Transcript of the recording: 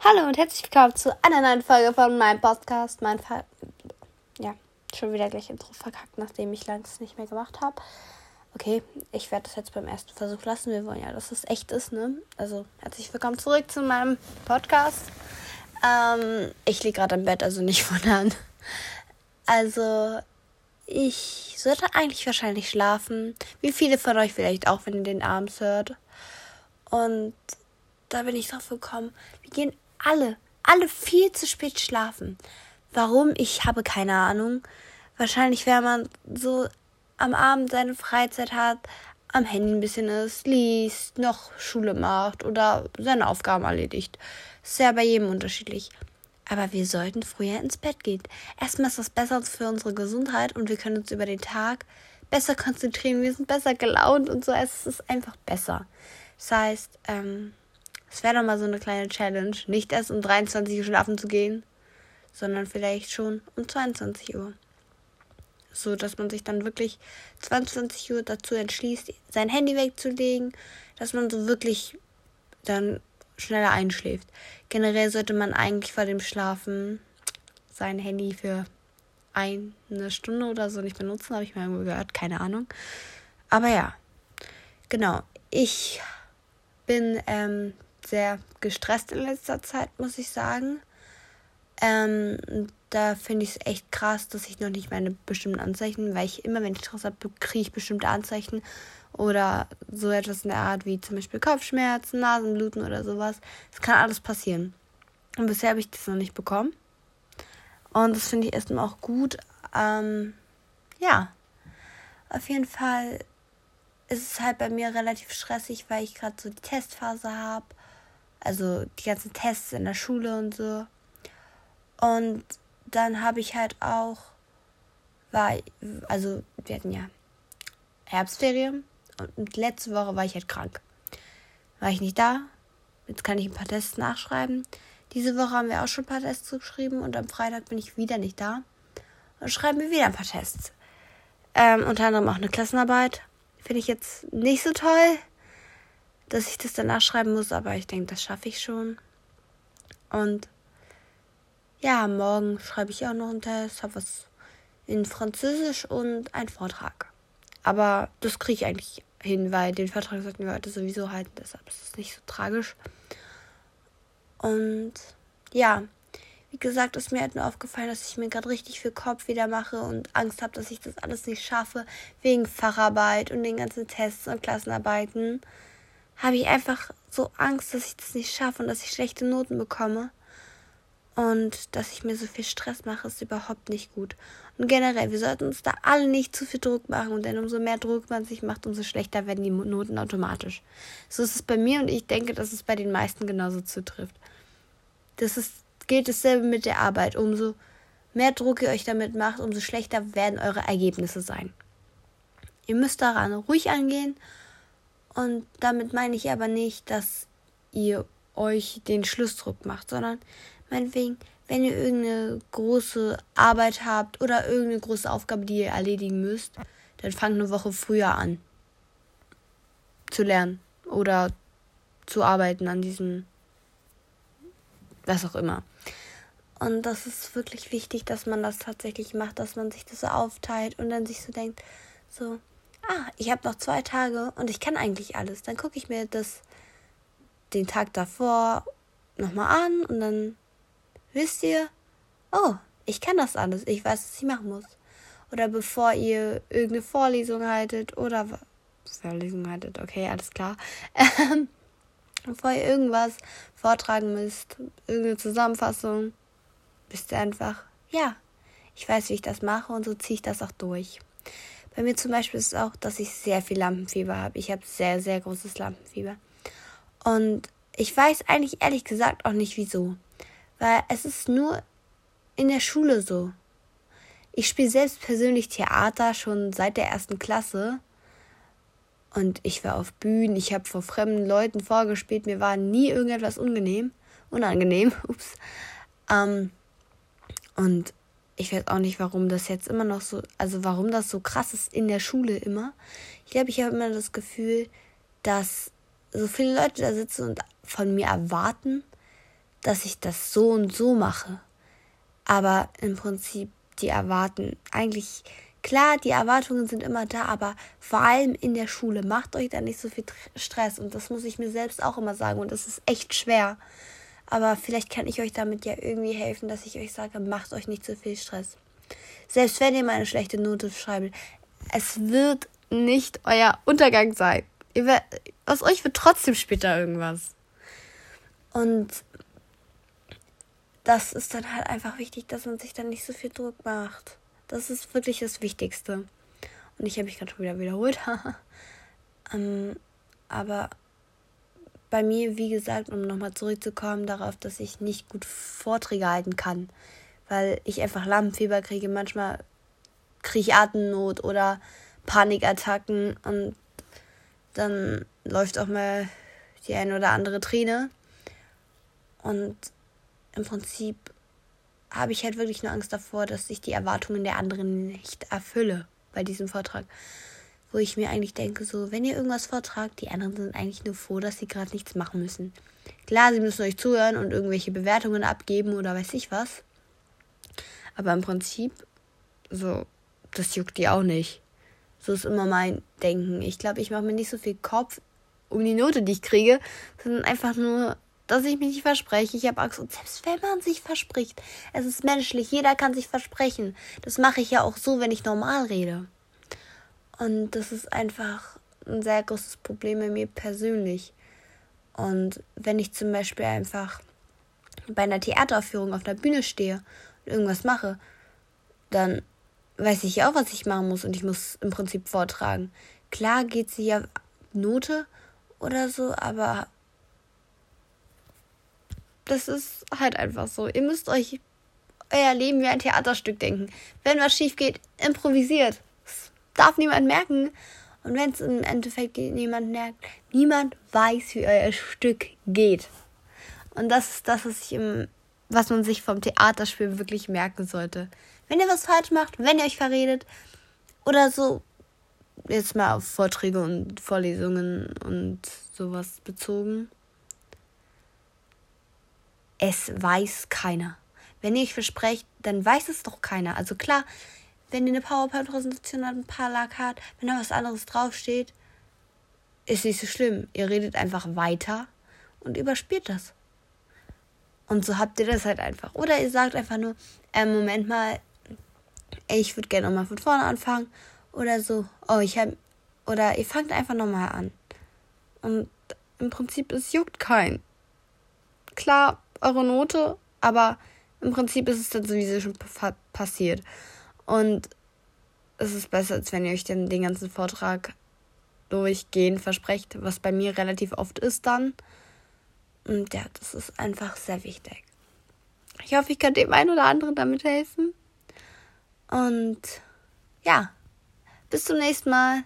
Hallo und herzlich willkommen zu einer neuen Folge von meinem Podcast. Mein Fall. Ja, schon wieder gleich Intro verkackt, nachdem ich es nicht mehr gemacht habe. Okay, ich werde das jetzt beim ersten Versuch lassen. Wir wollen ja, dass es echt ist, ne? Also, herzlich willkommen zurück zu meinem Podcast. Ähm, ich liege gerade im Bett, also nicht wundern. Also, ich sollte eigentlich wahrscheinlich schlafen. Wie viele von euch vielleicht auch, wenn ihr den abends hört. Und da bin ich drauf gekommen, wir gehen alle, alle viel zu spät schlafen. Warum? Ich habe keine Ahnung. Wahrscheinlich, wenn man so am Abend seine Freizeit hat, am Handy ein bisschen ist, liest, noch Schule macht oder seine Aufgaben erledigt. Ist ja bei jedem unterschiedlich. Aber wir sollten früher ins Bett gehen. Erstmal ist das besser für unsere Gesundheit und wir können uns über den Tag besser konzentrieren. Wir sind besser gelaunt und so. Es ist einfach besser. Das heißt, ähm, es wäre doch mal so eine kleine Challenge, nicht erst um 23 Uhr schlafen zu gehen, sondern vielleicht schon um 22 Uhr. So dass man sich dann wirklich 22 Uhr dazu entschließt, sein Handy wegzulegen, dass man so wirklich dann schneller einschläft. Generell sollte man eigentlich vor dem Schlafen sein Handy für eine Stunde oder so nicht benutzen, habe ich mal gehört, keine Ahnung. Aber ja, genau. Ich bin ähm, sehr gestresst in letzter Zeit, muss ich sagen. Ähm, da finde ich es echt krass, dass ich noch nicht meine bestimmten Anzeichen, weil ich immer, wenn ich Stress habe, kriege ich bestimmte Anzeichen oder so etwas in der Art wie zum Beispiel Kopfschmerzen, Nasenbluten oder sowas. Das kann alles passieren. Und bisher habe ich das noch nicht bekommen. Und das finde ich erstmal auch gut. Ähm, ja, auf jeden Fall ist es halt bei mir relativ stressig, weil ich gerade so die Testphase habe. Also die ganzen Tests in der Schule und so. Und dann habe ich halt auch, war, also wir hatten ja Herbstferien und letzte Woche war ich halt krank. War ich nicht da. Jetzt kann ich ein paar Tests nachschreiben. Diese Woche haben wir auch schon ein paar Tests geschrieben und am Freitag bin ich wieder nicht da. Und schreiben wir wieder ein paar Tests. Ähm, unter anderem auch eine Klassenarbeit. Finde ich jetzt nicht so toll, dass ich das danach schreiben muss, aber ich denke, das schaffe ich schon. Und ja, morgen schreibe ich auch noch einen Test, habe was in Französisch und einen Vortrag. Aber das kriege ich eigentlich hin, weil den Vortrag sollten wir heute sowieso halten, deshalb ist es nicht so tragisch. Und ja, wie gesagt, ist mir halt nur aufgefallen, dass ich mir gerade richtig viel Kopf wieder mache und Angst habe, dass ich das alles nicht schaffe, wegen Facharbeit und den ganzen Tests und Klassenarbeiten. Habe ich einfach so Angst, dass ich das nicht schaffe und dass ich schlechte Noten bekomme. Und dass ich mir so viel Stress mache, ist überhaupt nicht gut. Und generell, wir sollten uns da alle nicht zu viel Druck machen, denn umso mehr Druck man sich macht, umso schlechter werden die Noten automatisch. So ist es bei mir und ich denke, dass es bei den meisten genauso zutrifft. Das ist, gilt dasselbe mit der Arbeit. Umso mehr Druck ihr euch damit macht, umso schlechter werden eure Ergebnisse sein. Ihr müsst daran ruhig angehen und damit meine ich aber nicht, dass ihr euch den Schlussdruck macht, sondern meinetwegen, wenn ihr irgendeine große Arbeit habt oder irgendeine große Aufgabe, die ihr erledigen müsst, dann fangt eine Woche früher an zu lernen oder zu arbeiten an diesem, was auch immer. Und das ist wirklich wichtig, dass man das tatsächlich macht, dass man sich das so aufteilt und dann sich so denkt, so, ah, ich habe noch zwei Tage und ich kann eigentlich alles. Dann gucke ich mir das den Tag davor nochmal an und dann wisst ihr, oh, ich kann das alles, ich weiß, was ich machen muss. Oder bevor ihr irgendeine Vorlesung haltet oder Vorlesung haltet, okay, alles klar. Ähm, bevor ihr irgendwas vortragen müsst, irgendeine Zusammenfassung, wisst ihr einfach, ja, ich weiß, wie ich das mache und so ziehe ich das auch durch. Bei mir zum Beispiel ist es auch, dass ich sehr viel Lampenfieber habe. Ich habe sehr, sehr großes Lampenfieber. Und ich weiß eigentlich ehrlich gesagt auch nicht wieso. Weil es ist nur in der Schule so. Ich spiele selbst persönlich Theater schon seit der ersten Klasse. Und ich war auf Bühnen, ich habe vor fremden Leuten vorgespielt, mir war nie irgendetwas unangenehm. Unangenehm, ups. Ähm, und ich weiß auch nicht, warum das jetzt immer noch so, also warum das so krass ist in der Schule immer. Ich glaube, ich habe immer das Gefühl, dass so viele Leute da sitzen und von mir erwarten, dass ich das so und so mache. Aber im Prinzip, die erwarten eigentlich, klar, die Erwartungen sind immer da, aber vor allem in der Schule, macht euch da nicht so viel Stress. Und das muss ich mir selbst auch immer sagen. Und das ist echt schwer. Aber vielleicht kann ich euch damit ja irgendwie helfen, dass ich euch sage, macht euch nicht so viel Stress. Selbst wenn ihr mal eine schlechte Note schreibt, es wird nicht euer Untergang sein. Werdet, aus euch wird trotzdem später irgendwas. Und das ist dann halt einfach wichtig, dass man sich dann nicht so viel Druck macht. Das ist wirklich das Wichtigste. Und ich habe mich gerade schon wieder wiederholt. ähm, aber bei mir, wie gesagt, um nochmal zurückzukommen darauf, dass ich nicht gut Vorträge halten kann, weil ich einfach Lampenfieber kriege. Manchmal kriege ich Atemnot oder Panikattacken und dann läuft auch mal die eine oder andere Träne. Und im Prinzip habe ich halt wirklich nur Angst davor, dass ich die Erwartungen der anderen nicht erfülle bei diesem Vortrag. Wo ich mir eigentlich denke, so, wenn ihr irgendwas vortragt, die anderen sind eigentlich nur froh, dass sie gerade nichts machen müssen. Klar, sie müssen euch zuhören und irgendwelche Bewertungen abgeben oder weiß ich was. Aber im Prinzip, so, das juckt die auch nicht. So ist immer mein Denken. Ich glaube, ich mache mir nicht so viel Kopf um die Note, die ich kriege, sondern einfach nur, dass ich mich nicht verspreche. Ich habe Angst. Und selbst wenn man sich verspricht, es ist menschlich, jeder kann sich versprechen. Das mache ich ja auch so, wenn ich normal rede. Und das ist einfach ein sehr großes Problem bei mir persönlich. Und wenn ich zum Beispiel einfach bei einer Theateraufführung auf der Bühne stehe und irgendwas mache, dann weiß ich ja auch, was ich machen muss und ich muss im Prinzip vortragen. Klar geht sie ja Note oder so, aber das ist halt einfach so. Ihr müsst euch euer Leben wie ein Theaterstück denken. Wenn was schief geht, improvisiert. Darf niemand merken. Und wenn es im Endeffekt niemand merkt, niemand weiß, wie euer Stück geht. Und das ist das, was, was man sich vom Theaterspiel wirklich merken sollte. Wenn ihr was falsch macht, wenn ihr euch verredet oder so, jetzt mal auf Vorträge und Vorlesungen und sowas bezogen. Es weiß keiner. Wenn ihr euch versprecht, dann weiß es doch keiner. Also klar, wenn ihr eine PowerPoint-Präsentation habt, ein paar Lack wenn da was anderes draufsteht, ist nicht so schlimm. Ihr redet einfach weiter und überspielt das. Und so habt ihr das halt einfach. Oder ihr sagt einfach nur, äh, Moment mal, ich würde gerne nochmal von vorne anfangen oder so. Oh, ich habe oder ihr fangt einfach nochmal an. Und im Prinzip es juckt keinen. Klar, eure Note, aber im Prinzip ist es dann sowieso schon passiert. Und es ist besser, als wenn ihr euch dann den ganzen Vortrag durchgehend versprecht, was bei mir relativ oft ist dann. Und ja, das ist einfach sehr wichtig. Ich hoffe, ich kann dem einen oder anderen damit helfen. Und ja, bis zum nächsten Mal.